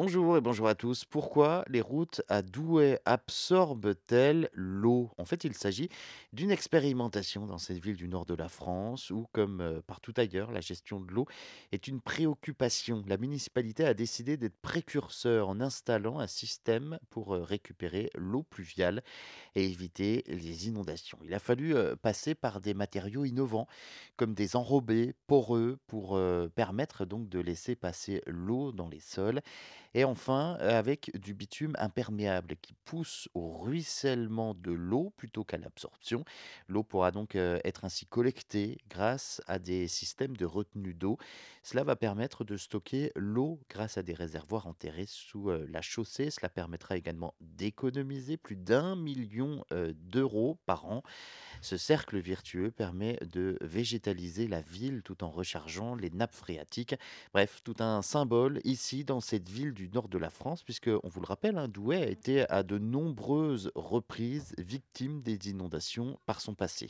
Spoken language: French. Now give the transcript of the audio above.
Bonjour et bonjour à tous. Pourquoi les routes à Douai absorbent-elles l'eau? En fait, il s'agit d'une expérimentation dans cette ville du nord de la France où, comme euh, partout ailleurs, la gestion de l'eau est une préoccupation. La municipalité a décidé d'être précurseur en installant un système pour euh, récupérer l'eau pluviale et éviter les inondations. Il a fallu euh, passer par des matériaux innovants comme des enrobés poreux pour permettre donc de laisser passer l'eau dans les sols et enfin, heu, avec du bitume imperméable qui pousse au ruissellement de l'eau plutôt qu'à l'absorption. L'eau pourra donc, heu, être ainsi collectée grâce à des systèmes de retenue d'eau. Cela va permettre de stocker l'eau grâce à des réservoirs enterrés sous, heu, la chaussée. Cela permettra également d'économiser plus d'un million d'euros par an. Ce cercle vertueux permet de végétaliser la ville tout en rechargeant les nappes phréatiques. Bref, tout un symbole ici dans cette ville du nord de la France, puisque, on vous le rappelle, hein, Douai a été à de nombreuses reprises victime des inondations par son passé.